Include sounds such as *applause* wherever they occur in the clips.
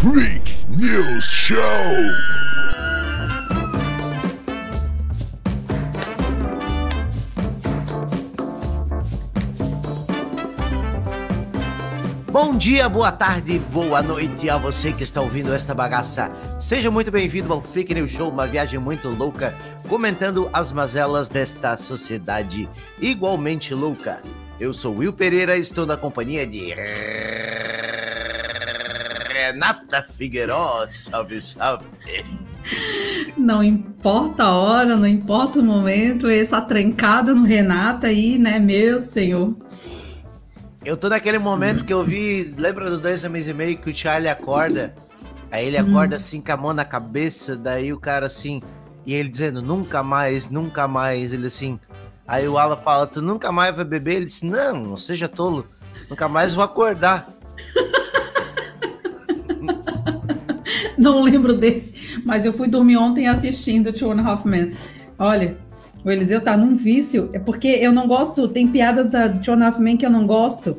Freak News Show. Bom dia, boa tarde, boa noite a você que está ouvindo esta bagaça. Seja muito bem-vindo ao Freak News Show, uma viagem muito louca, comentando as mazelas desta sociedade igualmente louca. Eu sou Will Pereira estou na companhia de Renata Figueiró. Salve, salve. Não importa a hora, não importa o momento, essa trencada no Renata aí, né, meu senhor. Eu tô naquele momento que eu vi, lembra do dois homens e meio que o Charlie acorda? Aí ele acorda assim com a mão na cabeça, daí o cara assim, e ele dizendo, nunca mais, nunca mais, ele assim. Aí o Alan fala, tu nunca mais vai beber? Ele disse, não, não seja tolo, nunca mais vou acordar. *laughs* Não lembro desse, mas eu fui dormir ontem assistindo Two and a Half Men. Olha, o Eliseu tá num vício, é porque eu não gosto, tem piadas da, do Two and a Half Men que eu não gosto.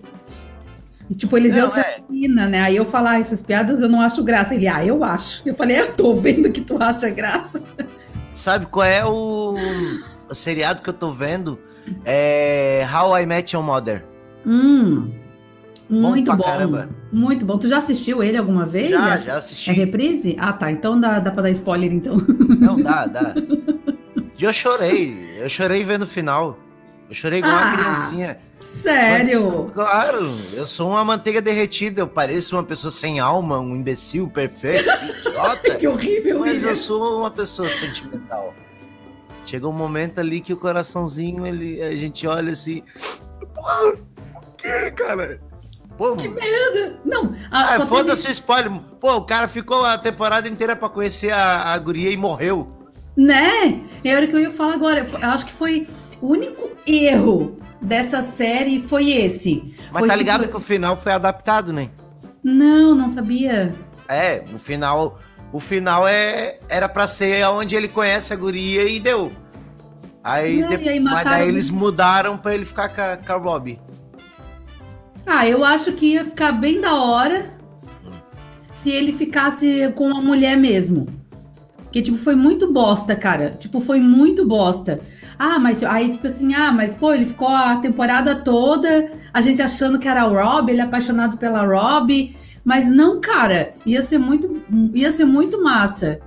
E, tipo, o Eliseu Não, se é. né? Aí eu falar essas piadas eu não acho graça. Ele, ah, eu acho. Eu falei, eu tô vendo que tu acha graça. Sabe qual é o, o seriado que eu tô vendo? É How I Met Your Mother. Hum, muito pra bom. caramba. Muito bom. Tu já assistiu ele alguma vez? Já, já É assisti. reprise? Ah, tá. Então dá, dá pra dar spoiler, então. Não, dá, dá. *laughs* E eu chorei, eu chorei vendo o final. Eu chorei igual uma Ah. criancinha. Sério? Claro, eu sou uma manteiga derretida, eu pareço uma pessoa sem alma, um imbecil perfeito, *laughs* idiota. Que horrível, Mas William. eu sou uma pessoa sentimental. Chega um momento ali que o coraçãozinho, ele, a gente olha assim. Porra, o que, cara? Pô, Não, ah, ah, só foda-se teve... o spoiler. Pô, o cara ficou a temporada inteira pra conhecer a, a guria e morreu. Né? É o que eu ia falar agora. Eu acho que foi o único erro dessa série foi esse. Mas Foi tá tipo- ligado que o final foi adaptado, né? Não, não sabia. É, o final, o final é era para ser onde ele conhece a guria e deu. Aí, Não, aí mas daí eles mudaram pra ele ficar com a, com a Robbie. Ah, eu acho que ia ficar bem da hora se ele ficasse com a mulher mesmo. Porque, tipo, foi muito bosta, cara. Tipo, foi muito bosta. Ah, mas aí, tipo assim, ah, mas pô, ele ficou a temporada toda, a gente achando que era o Rob, ele é apaixonado pela Rob. Mas não, cara, ia ser muito, ia ser muito massa.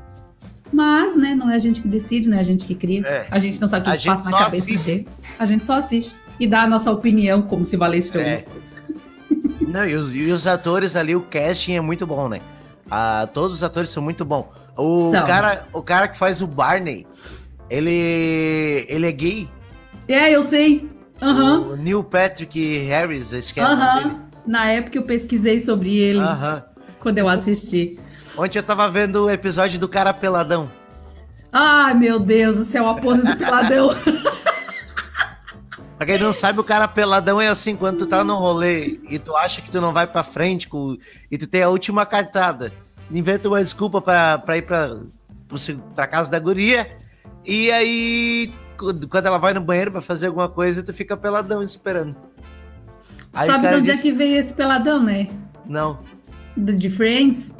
Mas, né, não é a gente que decide, não é a gente que cria. É. A gente não sabe o que passa na cabeça assiste. deles. A gente só assiste e dá a nossa opinião como se valesse alguma É. coisa. Não, e os, e os atores ali, o casting é muito bom, né? Ah, todos os atores são muito bons. O São. cara, o cara que faz o Barney, ele ele é gay. É, eu sei. Aham. O Neil Patrick Harris, esse que é. Aham. Na época eu pesquisei sobre ele Aham. quando eu assisti. Ontem eu tava vendo o episódio do cara peladão. Ai, meu Deus do céu, a pose do *laughs* piladão. *laughs* Pra quem não sabe, o cara peladão é assim, quando tu tá no rolê e tu acha que tu não vai pra frente com, e tu tem a última cartada. Inventa uma desculpa pra, pra ir pra, pra casa da guria. E aí, quando ela vai no banheiro pra fazer alguma coisa, tu fica peladão esperando. Aí Sabe de onde é disse, que veio esse peladão, né? Não. De de Friends?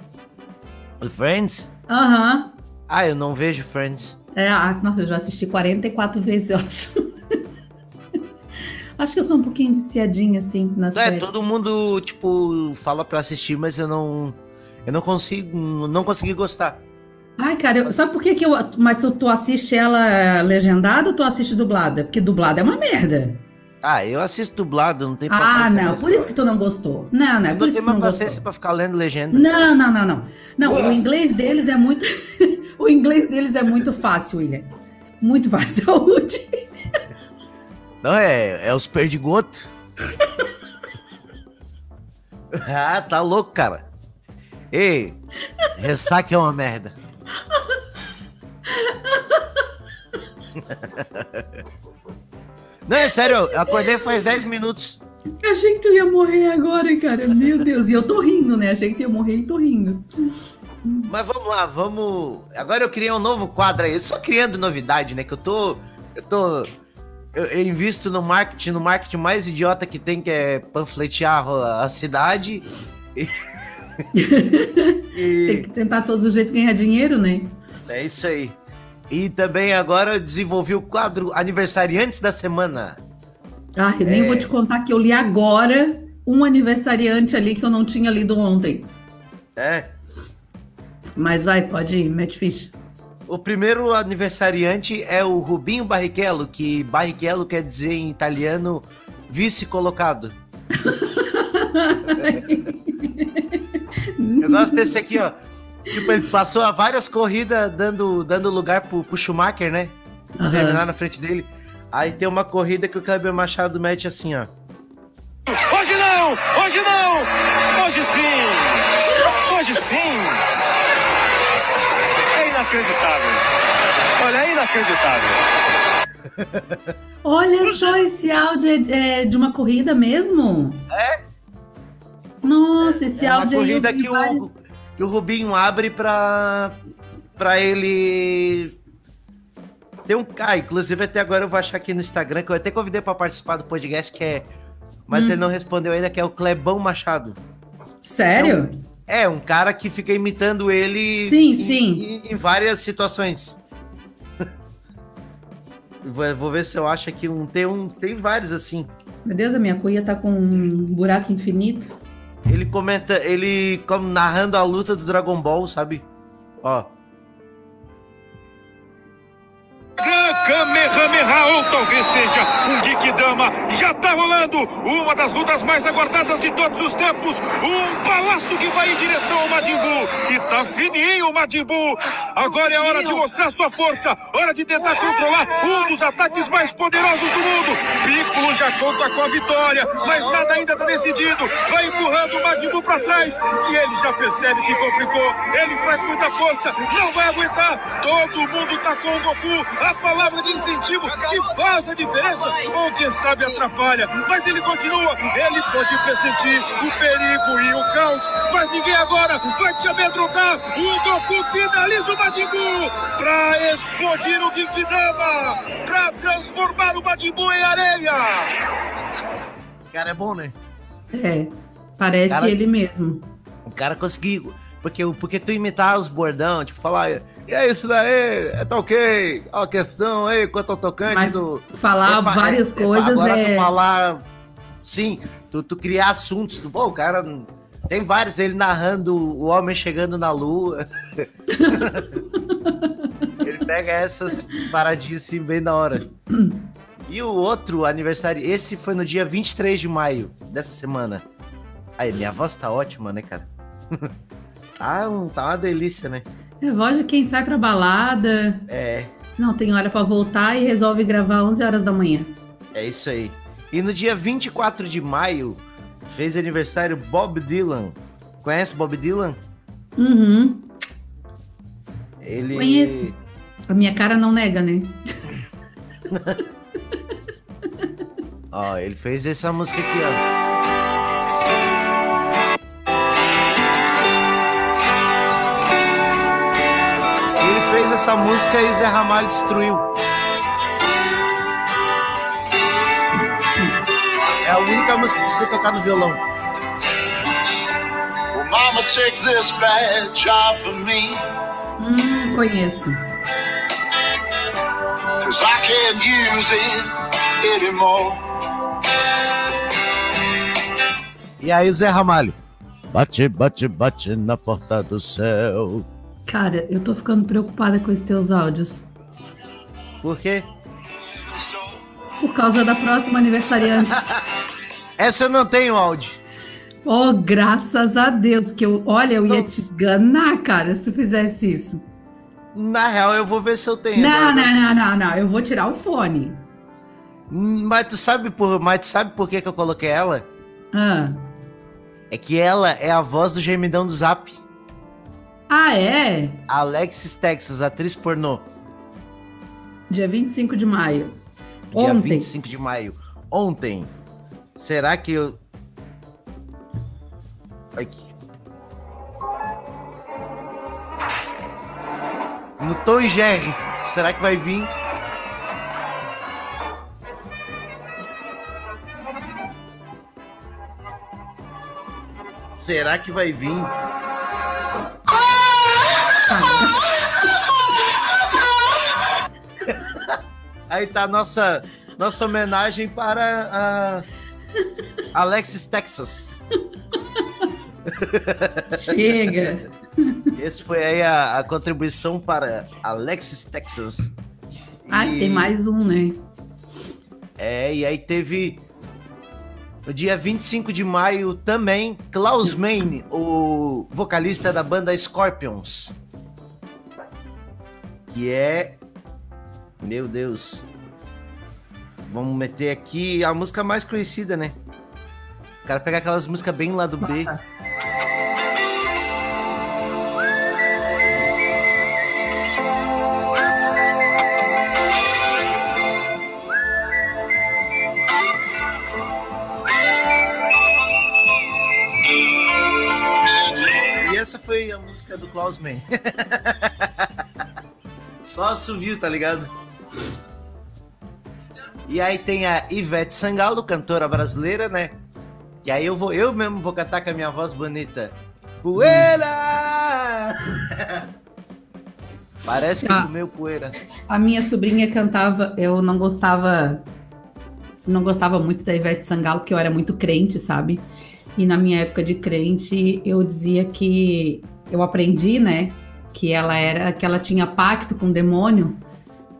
Friends? Aham. Ah, eu não vejo Friends. É, ah, nossa, eu já assisti 44 vezes, eu acho. Acho que eu sou um pouquinho viciadinha, assim, na É, série. todo mundo, tipo, fala pra assistir, mas eu não. Eu não consigo. Não consegui gostar. Ai, cara, eu- sabe por que que eu... Mas tu, tu assiste ela legendada ou tu assiste dublada? Porque dublada é uma merda. Ah, eu assisto dublado, não tem Ah, paciência. não, mesmo. por isso que tu não gostou. Não, não, é por não isso que tu não mais gostou. paciência pra ficar lendo legenda. Não, não, não, não. Não, o inglês deles é muito. *laughs* o inglês deles é muito fácil, William. Muito fácil. *laughs* Saúde. Não, é, é os perdigotos. *laughs* ah, tá louco, cara. Ei, ressaca é uma merda. Não, é sério, eu acordei faz 10 minutos. Achei que tu ia morrer agora, cara. Meu Deus. E eu tô rindo, né? Achei que tu ia morrer e tô rindo. Mas vamos lá, vamos. Agora eu criei um novo quadro aí. Só criando novidade, né? Que eu tô. Eu tô. Eu, eu invisto no marketing, no marketing mais idiota que tem, que é panfletear a, cidade. E, *laughs* Tem que tentar todos os jeitos ganhar dinheiro, né? é isso aí. E também agora eu desenvolvi o quadro Aniversariantes da Semana. Ah, eu nem É. vou te contar que eu li agora um aniversariante ali que eu não tinha lido ontem. É. Mas vai, pode ir, mete ficha. O primeiro aniversariante é o Rubinho Barrichello, que Barrichello quer dizer em italiano vice-colocado. Eu gosto desse aqui, ó. Tipo, ele passou a várias corridas dando, dando lugar pro, pro Schumacher, né? Aham. Terminar na frente dele. Aí tem uma corrida que o Kleber Machado mete assim, ó. Hoje não! Hoje não! Hoje sim! Hoje sim! É inacreditável! Olha, é inacreditável! Olha só, esse áudio é, é de uma corrida mesmo? É? Nossa, esse é uma áudio aí. eu corrida que vários- o, que o Rubinho abre pra, pra ele. Tem um. Ah, inclusive até agora eu vou achar aqui no Instagram, que eu até convidei pra participar do podcast, que é. Mas Hum. ele não respondeu ainda, que é o Clebão Machado. Sério? É, um cara que fica imitando ele Sim, em, sim. Em, em várias situações. vou, ver se eu acho aqui um. Tem um. Tem vários assim. Meu Deus, a minha cuia tá com um buraco infinito. Ele comenta, ele como narrando a luta do Dragon Ball, sabe? Ó. Kamehameha, ou talvez seja um Geekdama. Já tá rolando uma das lutas mais aguardadas de todos os tempos. Um palácio que vai em direção ao Majin Buu. E tá fininho o Majin Buu. Agora é hora de mostrar sua força. Hora de tentar controlar um dos ataques mais poderosos do mundo. Piccolo já conta com a vitória, mas nada ainda tá decidido. Vai empurrando o Majin Buu pra trás. E ele já percebe que complicou. Ele faz muita força, não vai aguentar. Todo mundo tá com o Goku. A palavra de incentivo que faz a diferença, ou quem sabe atrapalha. Mas ele continua, ele pode pressentir o perigo e o caos. Mas ninguém agora vai te amedrontar. O Goku finaliza o Majin Buu pra explodir o Genkidama, pra transformar o Majin Buu em areia. Cara, é bom, né? É, parece Cara- ele mesmo. O cara conseguiu. Porque, porque tu imitar os bordão, tipo, falar, e é isso daí, é tá ok, a questão aí, quanto ao tocante Mas do. falar É fa- várias é- é- coisas agora é. tu falar. Sim, tu, tu criar assuntos. Tu, pô, o cara. Tem vários, ele narrando o homem chegando na lua. *laughs* ele pega essas paradinhas assim bem da hora. E o outro aniversário, esse foi no dia 23 de maio dessa semana. Aí, minha voz tá ótima, né, cara? *laughs* tá, um, tá uma delícia, né? É voz de quem sai pra balada. É, Não, tem hora pra voltar e resolve gravar 11 horas da manhã. É isso aí. E no dia 24 de maio, fez aniversário Bob Dylan. Conhece Bob Dylan? Uhum. Ele. Conheço. A minha cara não nega, né? *laughs* Ó, ele fez essa música aqui, ó. Essa música e o Zé Ramalho destruiu. É a única música que você tocar no violão. Well, mama, take this badge off of me, Hum, conheço. cause I can't use it anymore. E aí Zé Ramalho. Bate, bate, bate na porta do céu. Cara, eu tô ficando preocupada com esses teus áudios. Por quê? Por causa da próxima aniversariante. *laughs* Essa eu não tenho áudio. oh, graças a Deus, que eu. Olha, eu ia te esganar, cara, se tu fizesse isso. Na real, eu vou ver se eu tenho. Não, não, não, não, não. Eu vou tirar o fone. Hum, Mas tu sabe por, mas tu sabe por que, que eu coloquei ela? Ah. É que ela é a voz do gemidão do Zap. Ah, é? Alexis Texas, atriz pornô. Dia 25 de maio. Dia Ontem. 25 de maio. Ontem. Será que eu. Aqui. No Tom e Jerry. Será que vai vir? Será que vai vir Aí tá a nossa, nossa homenagem para a Alexis Texas. Chega. Esse foi aí a, a contribuição para Alexis Texas. Ah, E- tem mais um, né? É, e aí teve no dia 25 de maio também Klaus Meine, o vocalista da banda Scorpions. Que é. Meu Deus. Vamos meter aqui a música mais conhecida, né? O cara pega aquelas músicas bem lá do B. Foi a música do Klaus Meine. *laughs* Só assobio, tá ligado? E aí tem a Ivete Sangalo, cantora brasileira, né? E aí eu vou, eu mesmo vou cantar com a minha voz bonita. Poeira! *laughs* Parece que Ah. comeu poeira. A minha sobrinha cantava, eu não gostava, não gostava muito da Ivete Sangalo, porque eu era muito crente, sabe? E na minha época de crente, eu dizia que eu aprendi, né, que ela era, que ela tinha pacto com o demônio,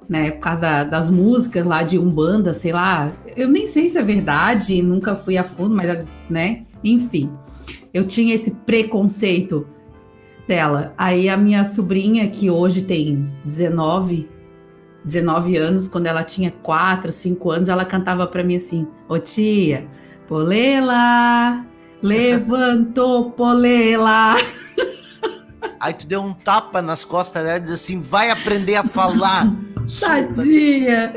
né, por causa da- das músicas lá de Umbanda, sei lá. Eu nem sei se é verdade, nunca fui a fundo, mas, né, enfim. Eu tinha esse preconceito dela. Aí a minha sobrinha, que hoje tem 19, 19 anos, quando ela tinha 4, 5 anos, ela cantava pra mim assim: Ô tia, Polela, levantou Polela. Aí tu deu um tapa nas costas dela e diz assim: vai aprender a falar. *laughs* Tadinha.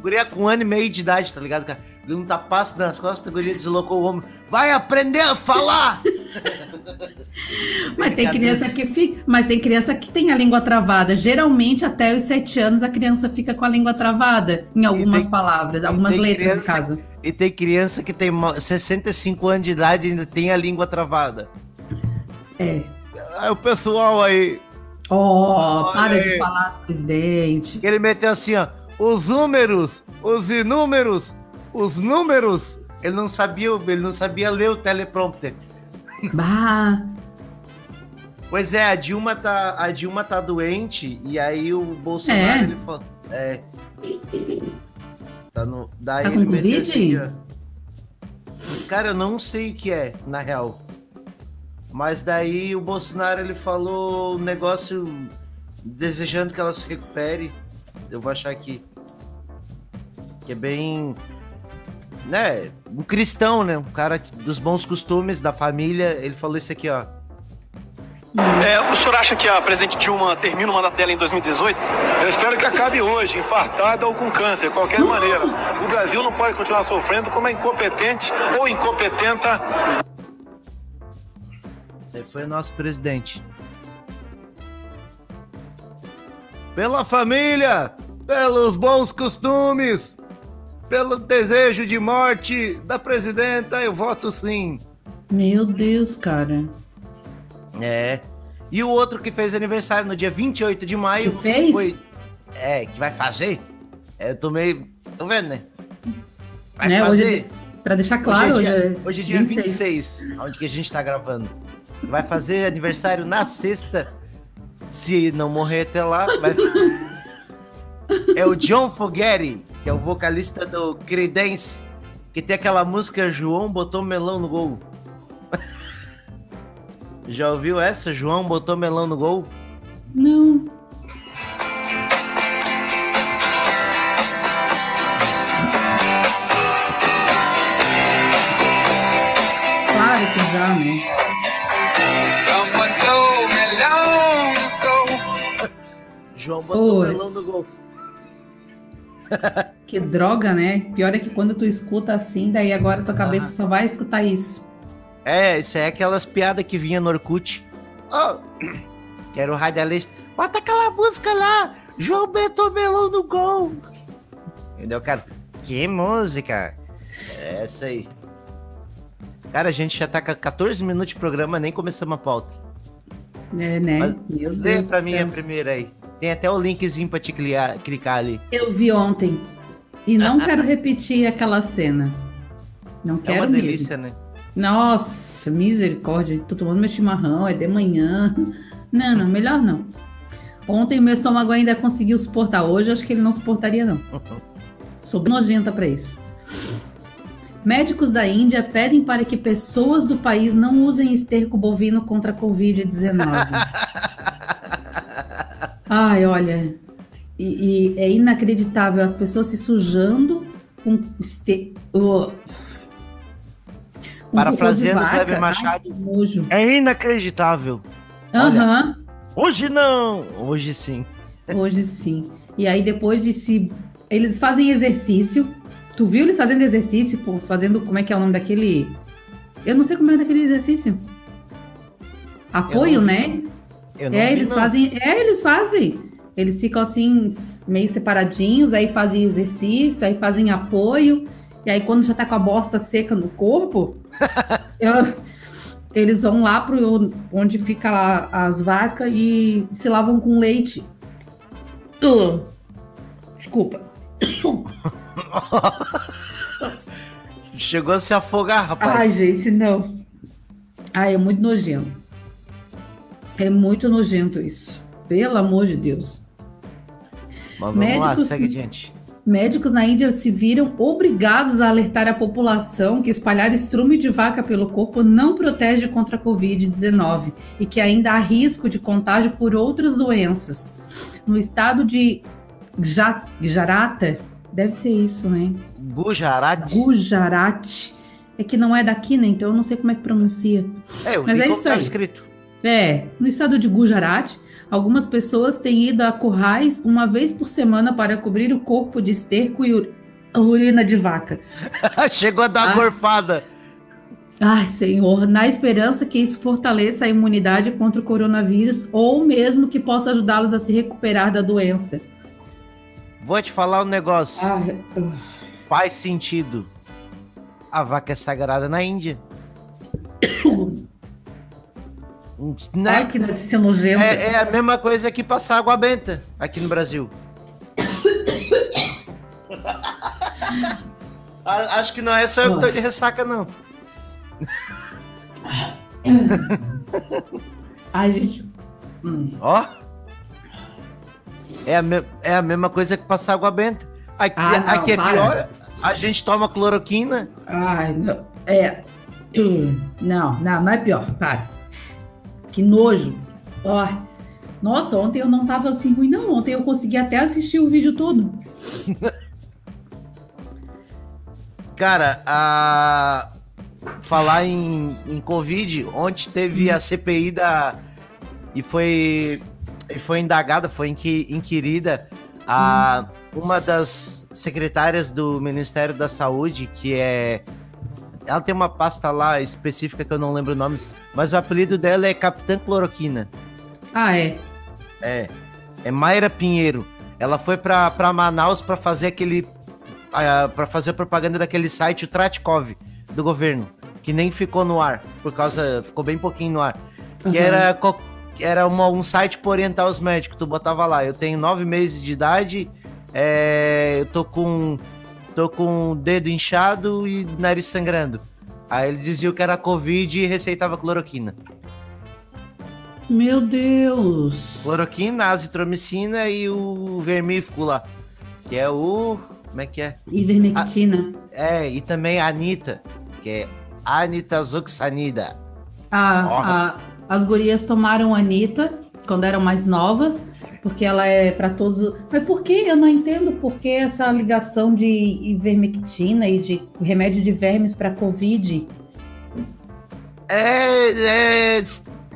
Guria com um ano e meio de idade, tá ligado, cara? Deu um tapaço nas costas, a guria deslocou o ombro. Vai aprender a falar! Mas tem criança que fica, mas tem criança que tem a língua travada. Geralmente, até os 7 anos, a criança fica com a língua travada em algumas tem- palavras, algumas letras, no criança- caso. E tem criança que tem mo- 65 anos de idade e ainda tem a língua travada. É. Aí o pessoal aí, Ó, Olha para aí. de falar, presidente. ele meteu assim, ó, os números, os inúmeros, os números. Ele não sabia, ele não sabia ler o teleprompter. *laughs* Bah, Pois é, a Dilma tá, a Dilma tá doente e aí o Bolsonaro É? ele falou, é. Tá no, daí Tá com ele meteu Covid? ó. Cara, eu não sei o que é, na real. Mas daí o Bolsonaro ele falou um negócio desejando que ela se recupere. Eu vou achar aqui. Que é bem. Né? Um cristão, né? Um cara dos bons costumes da família. Ele falou isso aqui, ó. É, o senhor acha que a presidente Dilma termina o mandato dela em 2018? Eu espero que acabe hoje, infartada ou com câncer, de qualquer maneira. O Brasil não pode continuar sofrendo como é incompetente ou incompetenta Aí foi o nosso presidente. Pela família, pelos bons costumes, pelo desejo de morte da presidenta, eu voto sim. meu Deus, cara. É. E o outro que fez aniversário no dia 28 de maio. Que fez? Foi... É, que vai fazer? É, eu tô meio. Tô vendo, né? Vai Né, fazer. hoje, pra deixar claro, hoje, é dia, hoje é dia 26, onde que a gente tá gravando. Vai fazer aniversário na sexta. Se não morrer até lá, vai... *laughs* É o John Fogerty, que é o vocalista do Creedence, que tem aquela música João botou melão no gol. *laughs* Já ouviu essa? João botou melão no gol? Não. Claro que já, né? João botou Puts. melão no gol. *laughs* Que droga, né? Pior é que quando tu escuta assim, daí agora tua cabeça só vai escutar isso. É, isso é aquelas piadas que vinha no Orkut. *clears throat* Ó, quero o radialista. Bota aquela música lá, João Beto Melão no gol. Entendeu, cara? Que música? É essa aí. Cara, a gente já tá com 14 minutos de programa, nem começamos a pauta. É, né? Mas Meu Deus. pra do mim a primeira aí. Tem até o linkzinho pra te clicar, clicar ali. Eu vi ontem. E não *laughs* quero repetir aquela cena. Não É quero uma mesmo. delícia, né? Nossa, misericórdia. Tô tomando meu chimarrão, é de manhã. *laughs* Não, não, melhor não. Ontem meu estômago ainda conseguiu suportar. Hoje acho que ele não suportaria, não. *laughs* Sou nojenta pra isso. Médicos da Índia pedem para que pessoas do país não usem esterco bovino contra a Covid-19. Ai, olha. E, e é inacreditável as pessoas se sujando com esterco. Parafraseando Kleber Machado. Ai. É inacreditável. Aham. Hoje não! Hoje sim. Hoje sim. E aí depois de se. Eles fazem exercício. Tu viu eles fazendo exercício, pô, fazendo. Como é que é o nome daquele. Eu não sei como é daquele exercício. Apoio, né? Eu não É, vi, eles não. fazem. É, eles fazem. Eles ficam assim, meio separadinhos, aí fazem exercício, aí fazem apoio. E aí, quando já tá com a bosta seca no corpo, *laughs* eu- eles vão lá pro onde fica lá as vacas e se lavam com leite. Uh, desculpa. Chegou a se afogar, rapaz. Ai, gente, não. Ai, é muito nojento. É muito nojento isso. Pelo amor de Deus. Mas vamos lá, Médicos- segue adiante. Médicos na Índia se viram obrigados a alertar a população que espalhar estrume de vaca pelo corpo não protege contra a Covid-19 e que ainda há risco de contágio por outras doenças. No estado de Ja- Gujarata, deve ser isso, né? Gujarat. Gujarat. É que não é daqui, né? Então eu não sei como é que pronuncia. É, eu Mas é como isso tava aí. escrito. É, no estado de Gujarat, algumas pessoas têm ido a currais uma vez por semana para cobrir o corpo de esterco e ur- urina de vaca. *laughs* Chegou a dar uma Ah. gorfada. Ai, Senhor, na esperança que isso fortaleça a imunidade contra o coronavírus ou mesmo que possa ajudá-los a se recuperar da doença. Vou te falar um negócio. Ai, Faz sentido. A vaca é sagrada na Índia. *coughs* Né? ai que notícia nojenta. É, é a mesma coisa que passar água benta aqui no Brasil. Acho que não é só eu que tô de ressaca, não. *laughs* Ai, gente. Ó. É a, é a mesma coisa que passar água benta. Aqui, Ah, não, aqui é para. pior. A gente toma cloroquina. Ai, não. É. Hum, Não, não, não é pior. Para. Que nojo. Ó. Nossa, ontem eu não tava assim ruim, não. Ontem eu consegui até assistir o vídeo todo. *laughs* Cara, a... falar em, em Covid, ontem teve a CPI da. E foi. E foi indagada, foi inqui- inquirida a uma das secretárias do Ministério da Saúde, que é. Ela tem uma pasta lá específica que eu não lembro o nome, mas o apelido dela é Capitã Cloroquina. Ah, é. É. É Mayra Pinheiro. Ela foi pra, pra Manaus pra fazer aquele. pra fazer propaganda daquele site, o Tratkov, do governo. Que nem ficou no ar. Por causa. Ficou bem pouquinho no ar. Que Aham. era, era uma- um site pra orientar os médicos. Tu botava lá. Eu tenho nove meses de idade. é, eu tô com. Tô com o dedo inchado e nariz sangrando. Aí ele dizia que era Covid e receitava cloroquina. Meu Deus. Cloroquina, azitromicina e o vermífugo lá. Que é o. Como é que é? Ivermectina. É, e também a Anitta, que é Anitazoxanida. Ah, Ó. a- as gurias tomaram a Anitta quando eram mais novas, porque ela é pra todos. Mas por que? Eu não entendo por que essa ligação de ivermectina e de remédio de vermes pra Covid. É, é,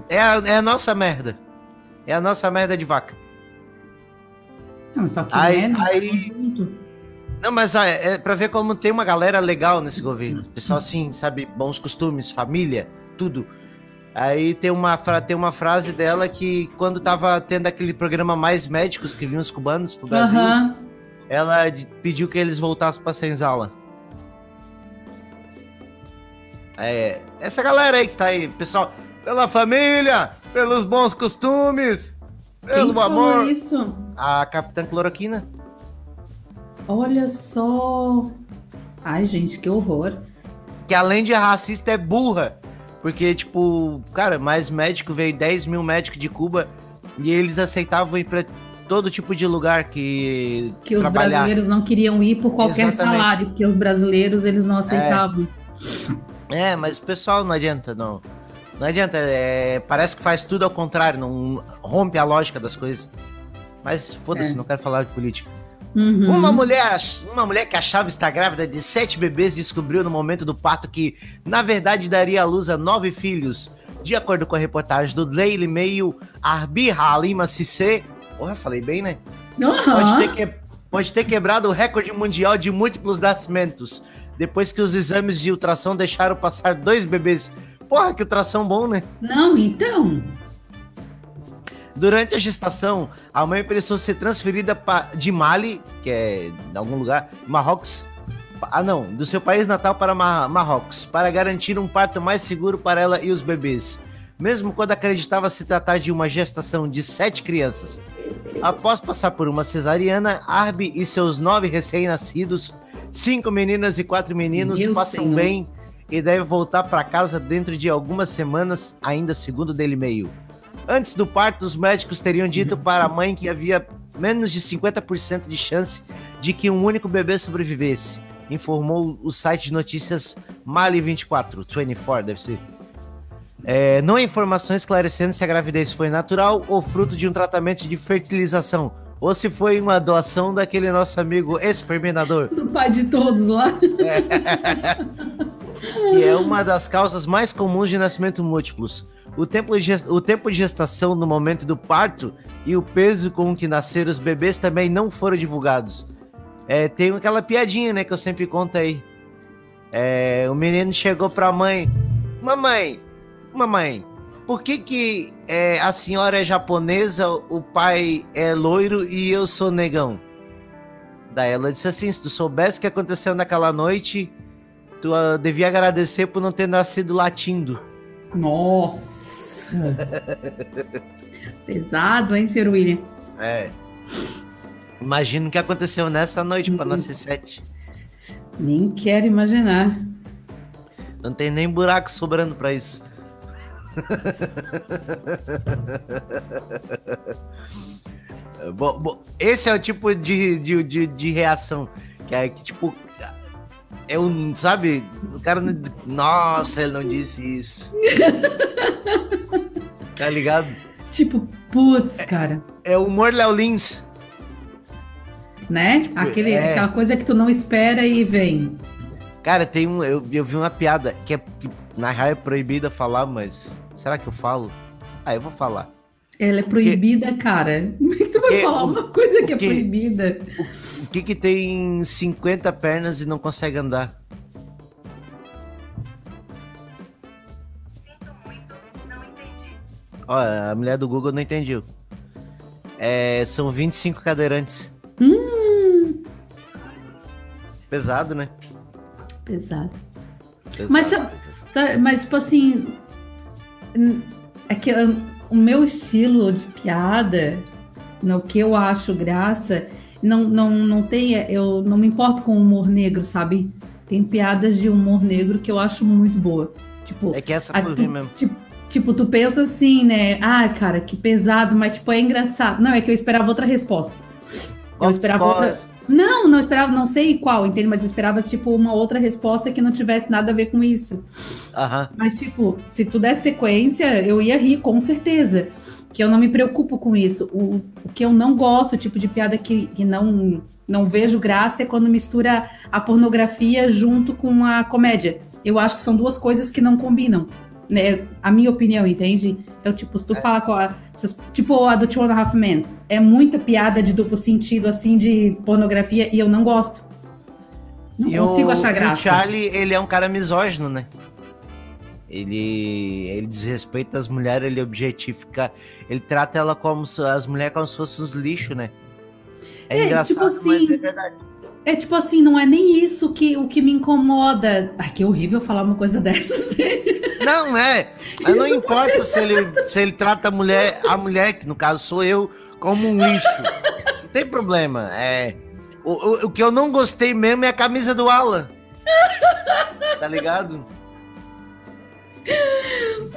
é, a, é a nossa merda. É a nossa merda de vaca. Não, só que Aí- né, não aí-. Não, mas ó, é, é pra ver como tem uma galera legal nesse governo. Pessoal assim, sabe, bons costumes, família, tudo. Aí tem uma, tem uma frase dela que quando tava tendo aquele programa Mais Médicos que vinham os cubanos pro Brasil, Aham. ela pediu que eles voltassem pra senzala. É, essa galera aí que tá aí, pessoal, pela família, Pelos bons costumes. Quem Pelo falou amor. isso? A Capitã Cloroquina. Olha só. Ai, gente, que horror. Que além de racista é burra. Porque, tipo, cara, mais médico veio 10 mil médicos de Cuba e eles aceitavam ir pra todo tipo de lugar que, Que os trabalhar. brasileiros não queriam ir por qualquer Exatamente. salário, porque os brasileiros eles não aceitavam. É, mas o pessoal não adianta, não. Não adianta, é, parece que faz tudo ao contrário, não rompe a lógica das coisas. Mas foda-se, É. não quero falar de política. Uhum. Uma mulher, uma mulher que achava estar grávida de sete bebês descobriu no momento do parto que, na verdade, daria à luz a nove filhos. De acordo com a reportagem do Daily Mail, Arbi Halima Cissé, porra, falei bem, né? Pode Aham. ter, que- pode ter quebrado o recorde mundial de múltiplos nascimentos, depois que os exames de ultrassom deixaram passar dois bebês. Porra, que ultrassom bom, né? Não, então. Durante a gestação, a mãe precisou ser transferida pa- de Mali, que é de algum lugar, Marrocos. Ah, não, do seu país natal para Ma- Marrocos, para garantir um parto mais seguro para ela e os bebês, mesmo quando acreditava se tratar de uma gestação de sete crianças. Após passar por uma cesariana, Arby e seus nove recém-nascidos, cinco meninas e quatro meninos, Meu passam Senhor. bem e devem voltar para casa dentro de algumas semanas, ainda segundo o Daily Mail. Antes do parto, os médicos teriam dito para a mãe que havia menos de 50% de chance de que um único bebê sobrevivesse, informou o site de notícias Mali 24, 24 deve ser. É, não há informações esclarecendo se a gravidez foi natural ou fruto de um tratamento de fertilização, ou se foi uma doação daquele nosso amigo exterminador. Do pai de todos lá. *laughs* que é uma das causas mais comuns de nascimento múltiplos. O tempo, o tempo de gestação no momento do parto e o peso com que nasceram os bebês também não foram divulgados. É, tem aquela piadinha, né, que eu sempre conto aí. É, o menino chegou pra mãe: Mamãe, mamãe, por que que é, a senhora é japonesa, o pai é loiro e eu sou negão? Daí ela disse assim: se tu soubesse o que aconteceu naquela noite, tu ah, devia agradecer por não ter nascido latindo. Nossa. Pesado, hein, Sr. William? É. Imagina o que aconteceu nessa noite pra nascer sete. Nem quero imaginar. Não tem nem buraco sobrando pra isso. *laughs* bom, bom, esse é o tipo de, de, de, de reação que é que, tipo, é um, sabe, o cara, não- nossa, ele não disse isso. *laughs* tá ligado? Tipo, putz, cara. É o humor Léo Lins. Né? Aquele, é. Aquela coisa que tu não espera e vem. Cara, tem um. Eu, eu vi uma piada que, é, que na real é proibida falar, mas. Será que eu falo? Ah, eu vou falar. Ela é proibida, cara. Como é que tu vai Porque falar o- uma coisa que é que- proibida? O que que tem 50 pernas e não consegue andar? Sinto muito, não entendi. Ó, a mulher do Google não entendeu. É, são 25 cadeirantes. Hum, Pesado, né? pesado. Pesado. Mas, tá, mas tipo assim. É que hum, o meu estilo de piada, no que eu acho graça, não, não, não tem. Eu não me importo com humor negro, sabe? Tem piadas de humor negro que eu acho muito boa. Tipo, É que essa foi tu- mesmo. tipo, tipo, tu pensa assim, né? Ah, cara, que pesado, mas tipo, é engraçado. Não, é que eu esperava outra resposta. Qual- esperava outra- Não, não esperava, não sei qual, entende? Mas eu esperava, tipo, uma outra resposta que não tivesse nada a ver com isso. Aham. Mas, tipo, se tu desse sequência, eu ia rir, com certeza. Que eu não me preocupo com isso. O, o que eu não gosto, o tipo de piada que, que não, não vejo graça, é quando mistura a pornografia junto com a comédia. Eu acho que são duas coisas que não combinam. Né? A minha opinião, entende? Então, tipo, se tu fala com a. essas- tipo a do Two and a Half Men, é muita piada de duplo sentido, assim, de pornografia, e eu não gosto. Não E consigo o- achar graça. O Charlie, ele é um cara misógino, né? Ele, ele desrespeita as mulheres, ele objetifica, ele trata ela como as mulheres como se fossem os lixos, né? É, É, engraçado, tipo mas assim, é verdade. É tipo assim, não é nem isso que o que me incomoda. Ai, que horrível falar uma coisa *laughs* dessas. Não, é. Mas não importa *laughs* se ele, se ele trata a mulher, a mulher, que no caso sou eu, como um lixo. Não tem problema. É. O, o, o que eu não gostei mesmo é a camisa do Alan. Tá ligado?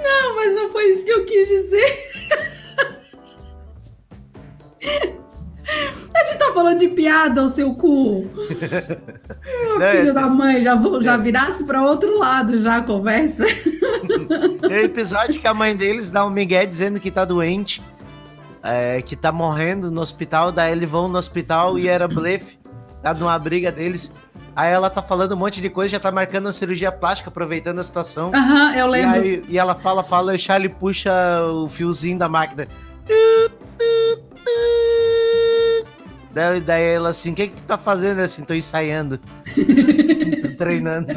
Não, mas não foi isso que eu quis dizer. A gente tá falando de piada, o seu cu. *laughs* Meu Não, filho é- da mãe, já, vou- já virasse pra outro lado já a conversa. *laughs* Tem um episódio que a mãe deles dá um migué dizendo que tá doente, é, que tá morrendo no hospital, daí eles vão no hospital e era blefe, tá numa briga deles. Aí ela tá falando um monte de coisa, já tá marcando uma cirurgia plástica, aproveitando a situação. Aham, eu E, lembro. aí, e ela fala, fala, e o Charlie puxa o fiozinho da máquina. Daí, daí ela assim, o que que tu tá fazendo? Assim, tô ensaiando. tô *laughs* treinando.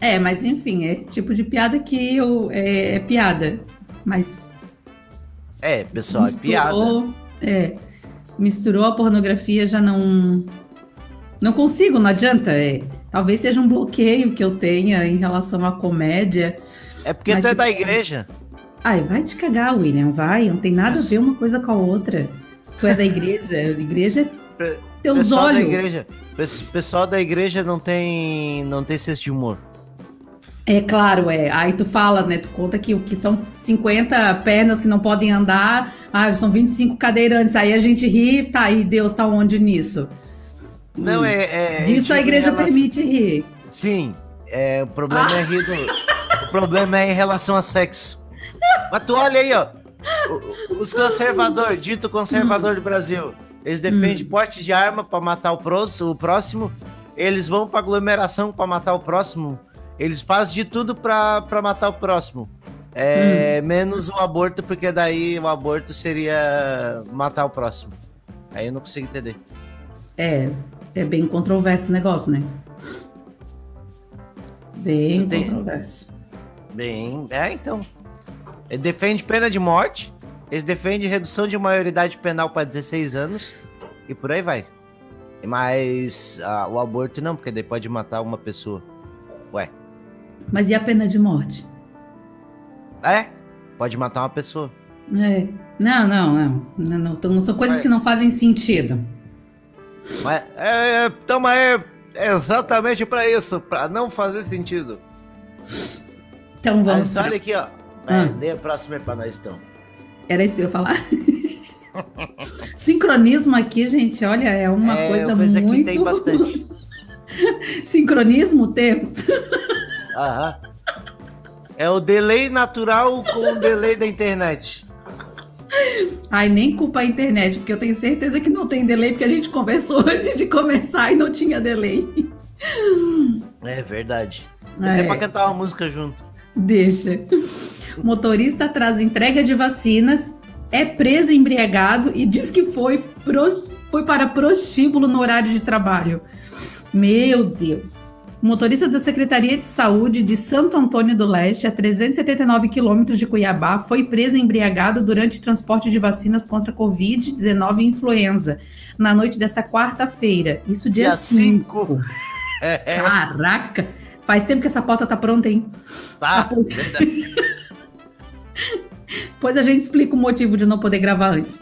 É, mas enfim, é tipo de piada que eu, é, é piada. Mas É, pessoal, é piada. misturou, é, misturou a pornografia, já não. Não consigo, não adianta. É, talvez seja um bloqueio que eu tenha em relação à comédia. É porque Mas tu é da igreja. Ai, vai te cagar, William, vai. Não tem nada a ver uma coisa com a outra. Tu é da igreja, a igreja é teus pessoal olhos. da igreja. pes- Pessoal da igreja não tem, não tem senso de humor. É claro, é. Aí tu fala, né? Tu conta que o que são 50 pernas que não podem andar, ah, são 25 cadeirantes. Aí a gente ri, tá, e Deus tá onde nisso? Não, Hum. é. é Disso a tipo, igreja relação- permite rir. Sim. É, o problema é rir do- *laughs* O problema é em relação a sexo. Mas tu olha aí, ó. Os conservadores, dito conservador do Brasil, eles defendem Hum. porte de arma pra matar o próximo, o próximo. Eles vão pra aglomeração pra matar o próximo. Eles fazem de tudo pra, pra matar o próximo. É, Hum. Menos o aborto, porque daí o aborto seria matar o próximo. Aí eu não consigo entender. É, é bem controverso o negócio, né? Bem controverso. Bem, é então. Ele defende pena de morte, eles defendem redução de maioridade penal para 16 anos e por aí vai. Mas ah, o aborto não, porque daí pode matar uma pessoa. Ué, Mas e a pena de morte? é? Pode matar uma pessoa. É. Não, não, não. Não, não, não são coisas Mas- que não fazem sentido. Mas é, é, tamo aí, é exatamente para isso, para não fazer sentido. Então vamos. Mas olha aqui, ó. É, dê a próxima aí pra nós então. Era isso que eu ia falar? *laughs* Sincronismo aqui, gente, olha, é uma é, coisa, coisa muito. que tem bastante. *laughs* Sincronismo temos. *laughs* Aham. É o delay natural com o delay da internet. Ai, nem culpa a internet, porque eu tenho certeza que não tem delay, porque a gente conversou antes de começar e não tinha delay. É verdade. É. É pra cantar uma música junto. Deixa. Motorista atrasa entrega de vacinas, é preso embriagado e diz que foi, pros- foi para prostíbulo no horário de trabalho. Meu Deus. Motorista da Secretaria de Saúde de Santo Antônio do Leste, a 379 quilômetros de Cuiabá, foi preso embriagado durante transporte de vacinas contra Covid-19 e influenza, na noite desta quarta-feira. Isso dia Dia 5. É, *laughs* é, Caraca! Faz tempo que essa pauta tá pronta, hein? tá. Verdade. *laughs* Pois a gente explica o motivo de não poder gravar antes.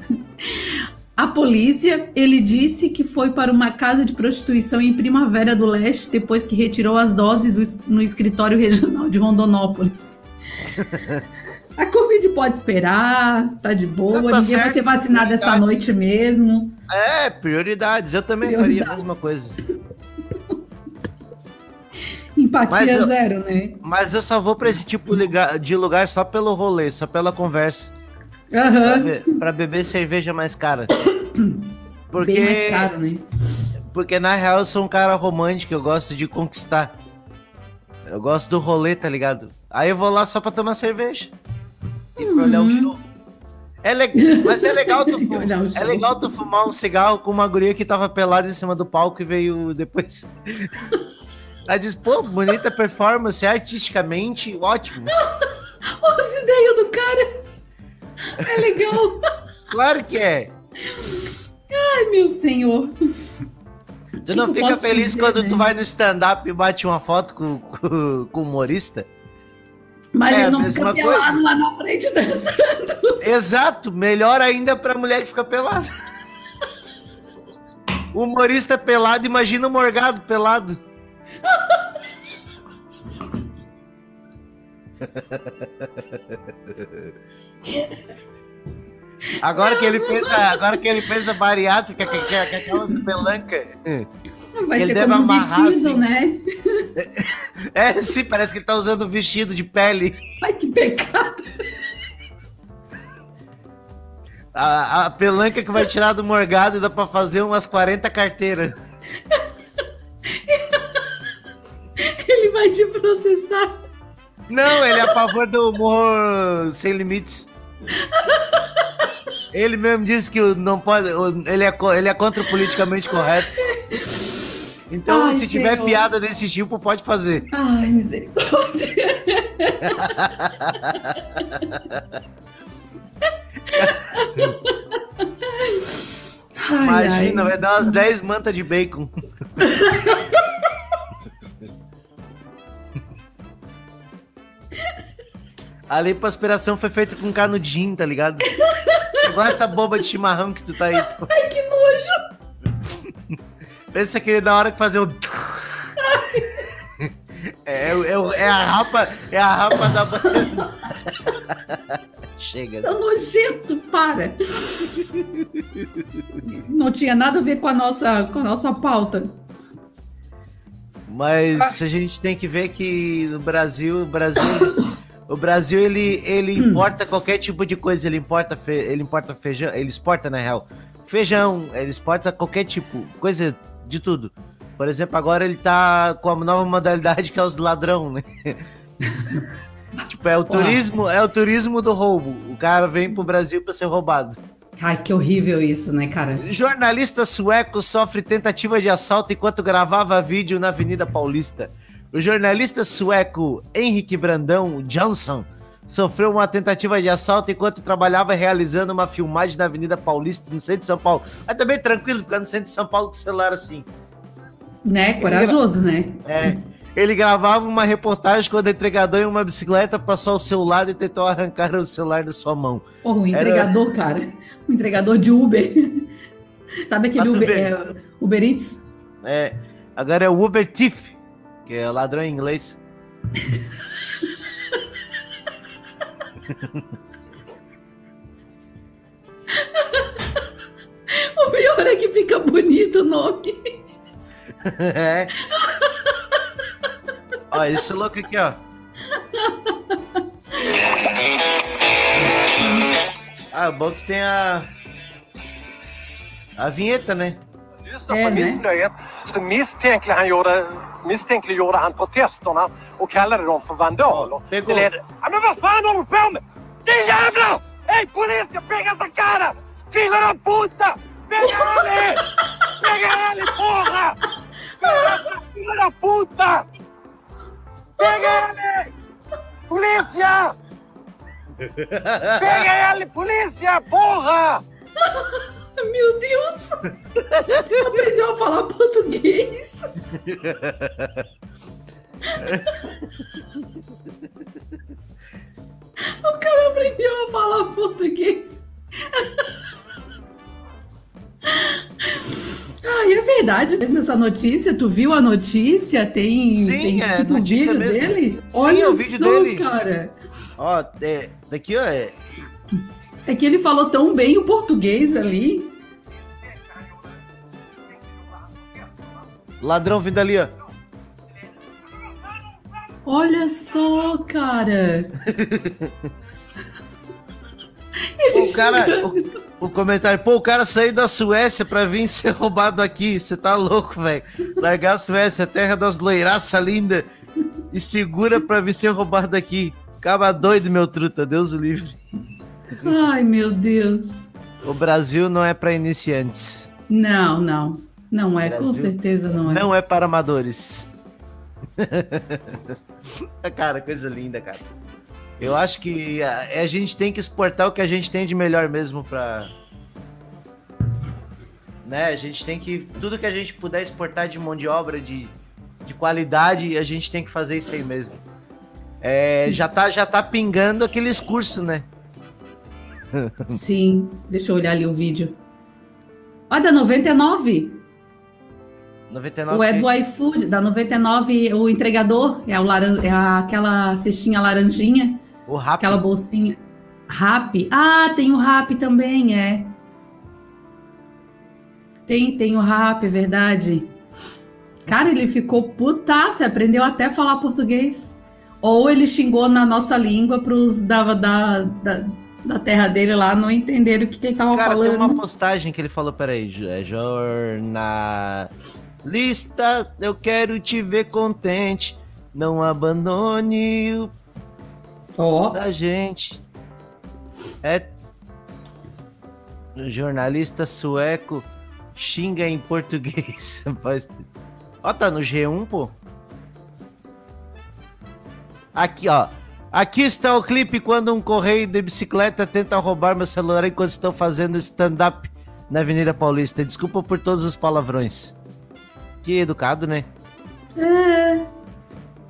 A polícia, ele disse que foi para uma casa de prostituição em Primavera do Leste depois que retirou as doses do no escritório regional de Rondonópolis. *laughs* A Covid pode esperar, tá de boa, Tá- tá ninguém vai certo, ser vacinado essa prioridade. noite mesmo. É, prioridades. Eu também faria a Prioridade. mesma coisa. Empatia Mas eu- zero, né? Mas eu só vou pra esse tipo de lugar só pelo rolê, só pela conversa. Pra, Aham. be- pra beber cerveja mais cara. *coughs* Porque, Bem mais caro, né? porque na real eu sou um cara romântico, eu gosto de conquistar. Eu gosto do rolê, tá ligado? Aí eu vou lá só pra tomar cerveja. E pra olhar o Uhum. show. É le... Mas é legal, tu *laughs* fu- Olhar o é legal tu fumar um cigarro com uma guria que tava pelada em cima do palco e veio depois. *laughs* Ela diz, pô, bonita performance, artisticamente, ótimo. *laughs* Olha as ideias do cara! É legal! *laughs* Claro que é. Ai, meu senhor. Tu que não que fica feliz dizer, quando né? tu vai no stand-up e bate uma foto com, com, com o humorista? Mas É ele não fica pelado coisa. lá na frente dançando. Exato, melhor ainda pra mulher que fica pelada. *laughs* Humorista pelado, imagina o morgado pelado. Agora que ele fez a, agora que ele fez a bariátrica, que, que, que aquelas pelancas. Vai Ele ser deve como amarrar, vestido, assim. né? *laughs* É, sim, parece que ele tá usando vestido de pele. Ai, que pecado. A, a pelanca que vai tirar do morgado dá pra fazer umas 40 carteiras. *laughs* Ele vai te processar. Não, ele é a favor do humor sem limites. Ele mesmo disse que não pode. Ele é, ele é contra o politicamente correto. Então, Ai, se tiver Senhor. piada desse tipo, pode fazer. Ai, misericórdia. *laughs* Ai, Imagina, ai. vai dar umas 10 mantas de bacon. *laughs* A lipoaspiração foi feita com canudinho, tá ligado? *laughs* Igual essa boba de chimarrão que tu tá aí. tu- Ai, que nojo. Pensa que na hora que fazer o. É, é, o- é a rapa, é a rapa da banda. Chega. Tá nojento, para. Não tinha nada a ver com a nossa, com a nossa pauta. Mas a gente tem que ver que no Brasil, o Brasil, o Brasil ele, ele importa qualquer tipo de coisa, ele importa, fe, ele importa feijão, ele exporta na real. Feijão, ele exporta qualquer tipo, coisa de tudo. Por exemplo, agora ele tá com a nova modalidade que é os ladrão, né? *laughs* tipo, é o turismo, é o turismo do roubo. O cara vem pro Brasil pra ser roubado. Ai, que horrível isso, né, cara? Jornalista sueco sofre tentativa de assalto enquanto gravava vídeo na Avenida Paulista. O jornalista sueco Henrik Brandão Johnson sofreu uma tentativa de assalto enquanto trabalhava realizando uma filmagem na Avenida Paulista, no centro de São Paulo. Mas também tranquilo ficar no centro de São Paulo com o celular assim. Né? Corajoso, né? É. Ele gravava uma reportagem quando o entregador em uma bicicleta passou ao seu lado e tentou arrancar o celular da sua mão. Porra, um entregador, cara. Um entregador de Uber. *laughs* Sabe aquele Uber, é, Uber Eats? É, agora é o Uber Thief, que é ladrão em inglês. O pior é que fica bonito o nome. É. ó, esse louco aqui, ó. Ah, o bom que tem a. A vinheta, né? É, på nej. missnöjet så misstänklig han gjorde, misstänkliggjorde han protesterna och kallade dem för vandaler. det går. Det ledde... Ja, men vad fan håller du på med? Din jävla! Hej polis, jag pega essa cara! Filha da puta! Pega ele! Pega ele, porra! Pega essa filha da puta! Pega ele! Polícia! Pega ele, polícia, porra! Meu Deus! Aprendeu a falar português. O cara aprendeu a falar português. Ai, é verdade mesmo essa notícia? Tu viu a notícia? Tem, Sim, tem é tipo, notícia vídeo mesmo. dele? Sim, Olha é o vídeo só, dele. cara. Ó, é, daqui, ó, é. É que ele falou tão bem o português ali. Ladrão vindo ali, ó. Olha só, cara. *laughs* O cara. O, o comentário, pô, o cara saiu da Suécia pra vir ser roubado aqui. Você tá louco, velho. Largar a Suécia, terra das loiraças linda. E segura pra vir ser roubado aqui. Acaba doido, meu truta. Deus o livre. Ai, meu Deus. O Brasil não é pra iniciantes. Não, não. Não é, com Brasil certeza não é. Não é para amadores. *laughs* cara, coisa linda, cara. Eu acho que a, a gente tem que exportar o que a gente tem de melhor mesmo pra, né? A gente tem que. Tudo que a gente puder exportar de mão de obra de, de qualidade, a gente tem que fazer isso aí mesmo. É, já, tá, já tá pingando aqueles cursos, né? Sim, deixa eu olhar ali o vídeo. Ó, da 99. 99. O é do iFood, da 99, o entregador, é, o laran... é aquela cestinha laranjinha, o rápido. aquela bolsinha. Rap. Ah, tem o rap também, é. Tem, tem o rap, é verdade. Cara, ele ficou putaço, aprendeu até a falar português. Ou ele xingou na nossa língua pros da, da, da, da terra dele lá não entenderam o que, que ele tava Cara, tem falando. uma postagem que ele falou, peraí, é jornalista, eu quero te ver contente, não abandone o Ó, da gente. É jornalista sueco xinga em português. *laughs* Ó, tá no G1, pô. Aqui, ó. Aqui está o clipe quando um correio de bicicleta tenta roubar meu celular enquanto estou fazendo stand-up na Avenida Paulista. Desculpa por todos os palavrões. Que educado, né? é.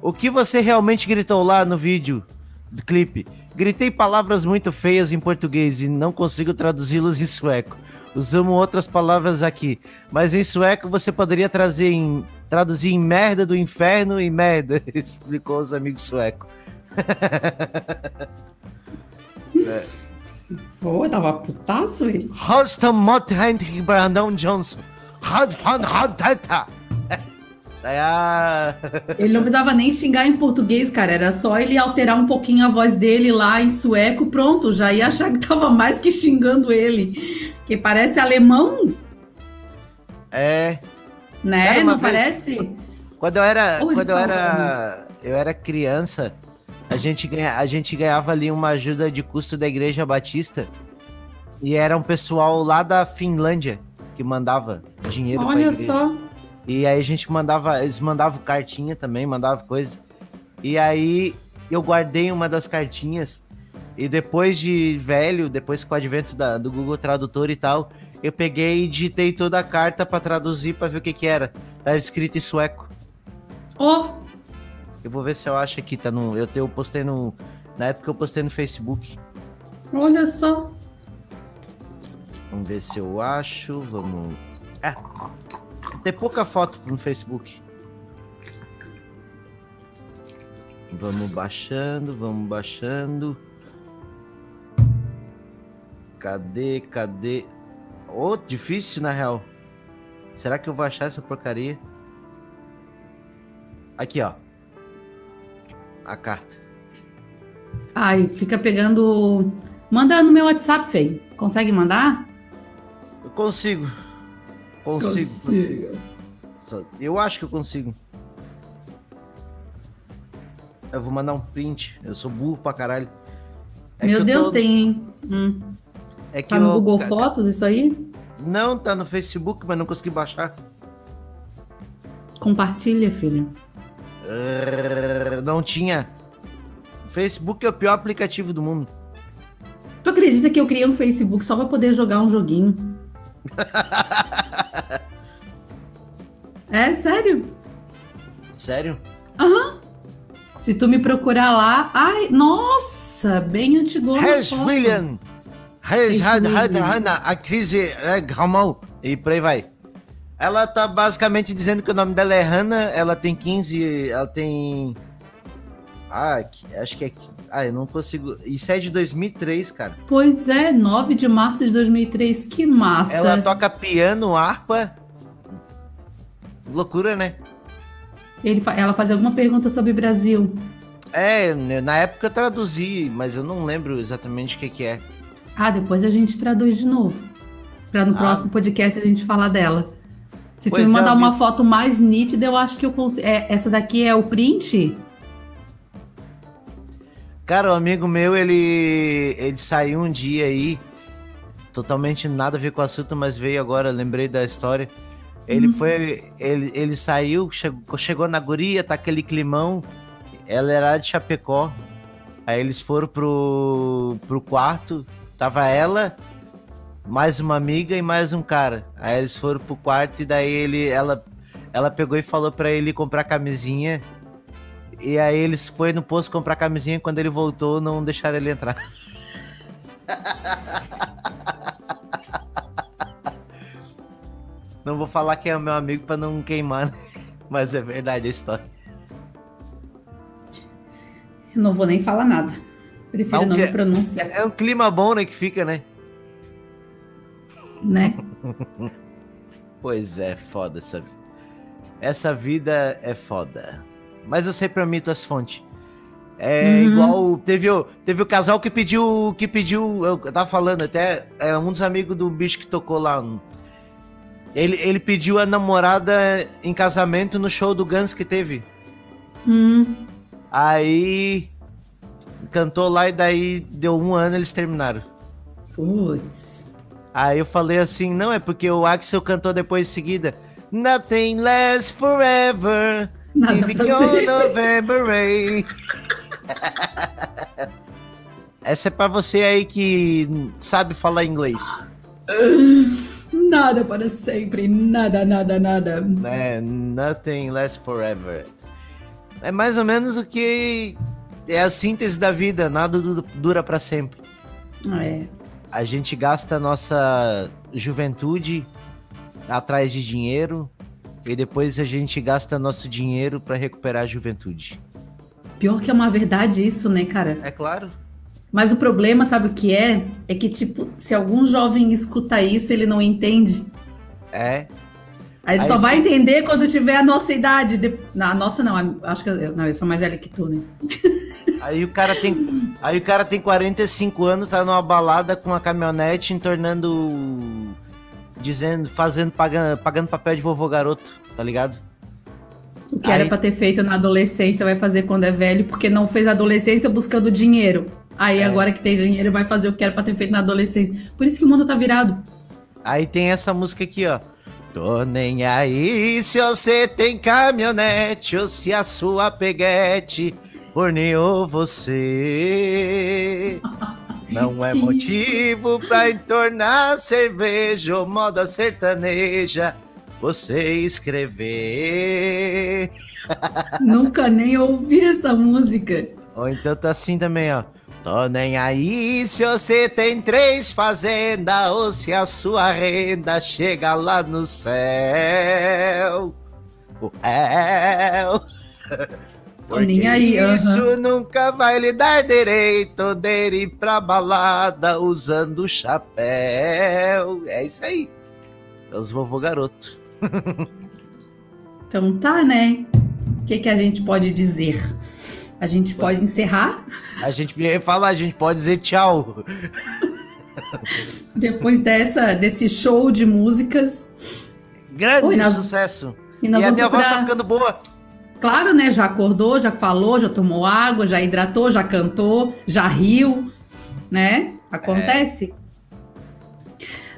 O que você realmente gritou lá no vídeo do clipe? Gritei palavras muito feias em português e não consigo traduzi-las em sueco. Usamos outras palavras aqui, mas em sueco você poderia trazer em, traduzir em merda do inferno e merda, *laughs* explicou os amigos suecos. Pô, tava putaço ele. Holston Mothend Brandon Johnson. Hot fan hot teta. Isso aí é. Ele não precisava nem xingar em português, cara. Era só ele alterar um pouquinho a voz dele lá em sueco, pronto. Já ia achar que tava mais que xingando ele. Que parece alemão, É. né? Não vez- parece? Quando eu era, quando eu era, eu era criança, a gente, ganha, a gente ganhava ali uma ajuda de custo da Igreja Batista e era um pessoal lá da Finlândia que mandava dinheiro Olha só. E aí a gente mandava, eles mandavam cartinha também, mandavam coisa. E aí eu guardei uma das cartinhas e depois de velho, depois com o advento da- do Google Tradutor e tal, eu peguei e digitei toda a carta pra traduzir pra ver o que que era. Tava escrito em sueco. Ó, Eu vou ver se eu acho aqui, tá no. Eu, eu postei no. Na época eu postei no Facebook. olha só. Vamos ver se eu acho. Vamos. É. Tem pouca foto no Facebook. Vamos baixando, vamos baixando. Cadê, cadê? Ô, difícil na real. Será que eu vou achar essa porcaria? Aqui, ó. A carta. Ai, fica pegando. Manda no meu WhatsApp, Fei. Consegue mandar? Eu consigo. Consigo. consigo. Eu acho que eu consigo. Eu vou mandar um print. Eu sou burro pra caralho. É Meu eu Deus, tô- tem. Hum. É que Tá no eu- Google ca- Fotos isso aí? Não, tá no Facebook, mas não consegui baixar. Compartilha, filho. Eh, Não tinha. O Facebook é o pior aplicativo do mundo. Tu acredita que eu criei um Facebook só pra poder jogar um joguinho? *laughs* é sério? Sério? Se tu me procurar lá. Ai, nossa, bem antigona. a Res foto. William. Res Had Had. Hannah, a crise é Gramão. E por aí vai. Ela tá basicamente dizendo que o nome dela é Hannah, ela tem 15, ela tem... Ah, acho que é... Ah, eu não consigo... Isso é de 2003, cara. Pois é, 9 de março de 2003. Que massa. Ela toca piano, harpa... Loucura, né? Ele Ela faz alguma pergunta sobre Brasil. É, na época eu traduzi, mas eu não lembro exatamente o que que é. Ah, depois a gente traduz de novo. Pra no Ah. próximo podcast a gente falar dela. Se Pois tu me é, mandar eu uma foto mais nítida, eu acho que eu consigo. É, essa daqui é o print? Cara, o amigo meu, ele, ele saiu um dia aí, totalmente nada a ver com o assunto, mas veio agora, lembrei da história. Ele foi, ele, ele saiu, chegou, chegou na guria, tá aquele climão, ela era de Chapecó, aí eles foram pro, pro quarto, tava ela, mais uma amiga e mais um cara. Aí eles foram pro quarto e daí ele, ela, ela pegou e falou pra ele comprar camisinha. E aí eles foi no posto comprar camisinha. Quando ele voltou, não deixaram ele entrar. Não vou falar que é o meu amigo pra não queimar, né? mas é verdade a história. Eu não vou nem falar nada. Prefiro Não, me pronunciar, É um clima bom, né, que fica, né? né? *laughs* Pois é, foda essa vida. Essa vida é foda. Mas eu sempre omito as fontes. É Uhum. igual. Teve o, teve o casal que pediu. Que pediu. Eu tava falando até. É um dos amigos do bicho que tocou lá. Ele, ele pediu a namorada em casamento no show do Guns que teve. Hum, Aí. Cantou lá e daí deu um ano eles terminaram. putz. Aí eu falei assim, não, é porque o Axel cantou depois em seguida. Nothing lasts forever. Nada pra you're ser. November rain. Essa é pra você aí que sabe falar inglês. Nada para sempre, nada, nada, nada. Né? Nothing lasts forever. É mais ou menos o que é a síntese da vida. Nada du- dura pra sempre. É. A gente gasta a nossa juventude atrás de dinheiro e depois a gente gasta nosso dinheiro pra recuperar a juventude. Pior que é uma verdade isso, né, cara? É claro. Mas o problema, sabe o que é? É que, tipo, se algum jovem escuta isso, ele não entende. É. Aí ele Aí- só vai entender quando tiver a nossa idade. De... A nossa não, acho que eu, não, eu sou mais velha que tu, né? *laughs* Aí o cara tem, aí o cara tem 45 anos, tá numa balada com uma caminhonete entornando dizendo, fazendo pagando, pagando papel de vovô garoto, tá ligado? O que era Aí- pra ter feito na adolescência vai fazer quando é velho, porque não fez adolescência buscando dinheiro. Aí É. agora que tem dinheiro vai fazer o que era pra ter feito na adolescência. Por isso que o mundo tá virado. Aí tem essa música aqui, ó. Tô nem aí se você tem caminhonete ou se a sua peguete forneou você. *laughs* Não é motivo pra *laughs* entornar cerveja ou moda sertaneja você escrever. *laughs* Nunca nem ouvi essa música. Ou então tá assim também, ó. Tô nem aí se você tem três fazendas ou se a sua renda chega lá no céu. O réu. *laughs* Tô nem aí, Isso nunca vai lhe dar direito de ir pra balada usando chapéu. É isso aí. Os vovô garoto. *laughs* Então tá, né? O que, que a gente pode dizer? A gente pode encerrar A gente fala, a gente pode dizer tchau. *laughs* depois dessa, desse show de músicas. Grande Oi, sucesso. E E, a minha voz tá procurar- ficando boa. Claro, né? Já acordou, já falou, já tomou água, já hidratou, já cantou, já riu, né? Acontece.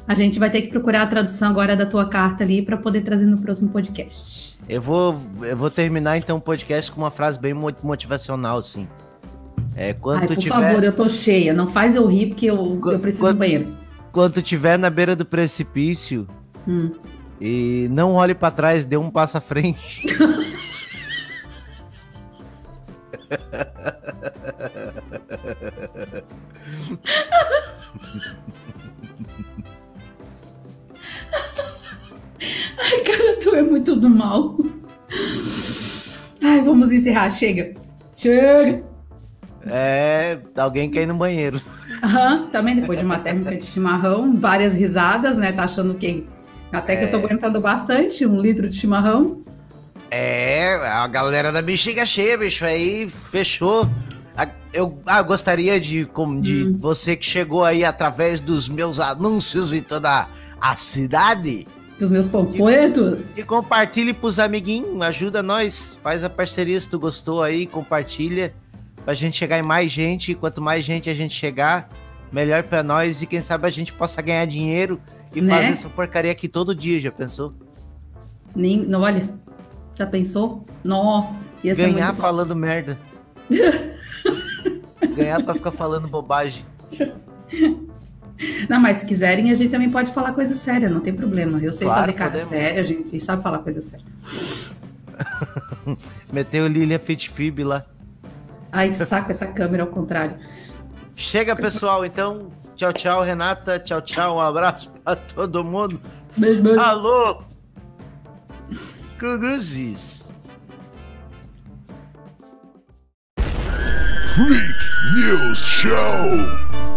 A gente vai ter que procurar a tradução agora da tua carta ali para poder trazer no próximo podcast. Eu vou, eu vou terminar então o podcast com uma frase bem mo- motivacional, assim. É, quando Ai, por tiver, favor, eu tô cheia. Não faz eu rir porque eu, Qu- eu preciso quando- do banheiro. quando tiver na beira do precipício Hum. e não olhe pra trás, dê um passo à frente. *laughs* Ai, cara, tu é muito do mal. Ai, vamos encerrar. Chega. Chega. É, alguém quer ir no banheiro. Aham, também depois de uma térmica de chimarrão, várias risadas, né? Tá achando que. Até que eu tô aguentando bastante, um litro de chimarrão. É, a galera da bexiga cheia, bicho, aí fechou. Eu ah, gostaria de, como de Hum. você que chegou aí através dos meus anúncios em toda a cidade. Dos meus panfletos. E compartilhe pros amiguinhos, ajuda nós. Faz a parceria se tu gostou aí, compartilha. Pra gente chegar em mais gente. E quanto mais gente a gente chegar, melhor pra nós. E quem sabe a gente possa ganhar dinheiro e Né? fazer essa porcaria aqui todo dia, já pensou? Nem, não, olha, já pensou? Nossa, ia ser Ganhar muito bom. falando merda. *laughs* Ganhar pra ficar falando bobagem. Não, mas se quiserem, a gente também pode falar coisa séria, não tem problema. Eu sei Claro, fazer cara podemos. séria, a gente sabe falar coisa séria. *laughs* Meteu Lilian Fitfib lá. Ai, que saco essa câmera ao contrário. Chega, pessoal, então. Tchau, tchau, Renata. Tchau, tchau. Um abraço pra todo mundo. Beijo, beijo. Alô! Cruzes. Freak News Show.